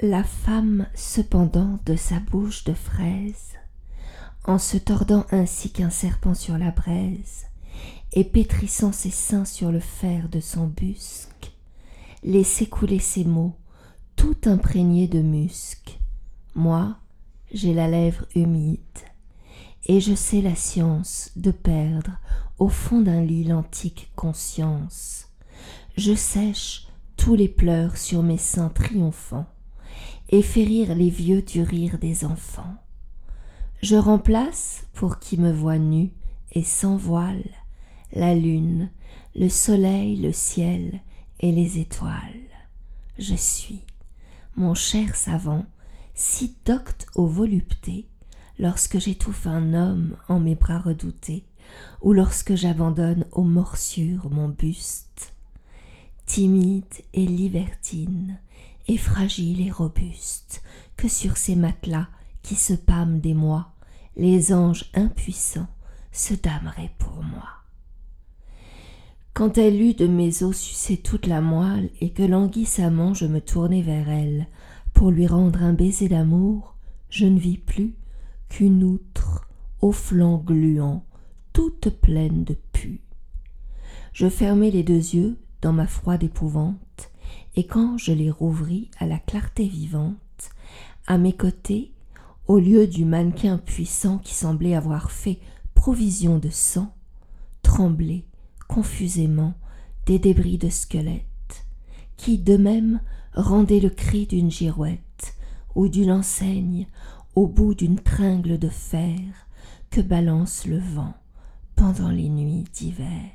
La femme cependant de sa bouche de fraise, en se tordant ainsi qu'un serpent sur la braise, et pétrissant ses seins sur le fer de son busc, laissait couler ses mots, tout imprégnés de musc. Moi, j'ai la lèvre humide, et je sais la science de perdre au fond d'un lit l'antique conscience. Je sèche tous les pleurs sur mes seins triomphants, et fais rire les vieux du rire des enfants. Je remplace, pour qui me voit nu et sans voile, la lune, le soleil, le ciel et les étoiles. Je suis, mon cher savant, si docte aux voluptés, lorsque j'étouffe un homme en mes bras redoutés, ou lorsque j'abandonne aux morsures mon buste, timide et libertine, et fragile et robuste, que sur ces matelas qui se pâment des mois, les anges impuissants se dameraient pour moi. Quand elle eut de mes os sucé toute la moelle et que languissamment je me tournai vers elle pour lui rendre un baiser d'amour, je ne vis plus qu'une outre aux flancs gluants, toute pleine de pu. Je fermai les deux yeux dans ma froide épouvante, et quand je les rouvris à la clarté vivante, à mes côtés, au lieu du mannequin puissant qui semblait avoir fait provision de sang, tremblaient confusément des débris de squelettes, qui de même rendaient le cri d'une girouette ou d'une enseigne au bout d'une tringle de fer que balance le vent pendant les nuits d'hiver.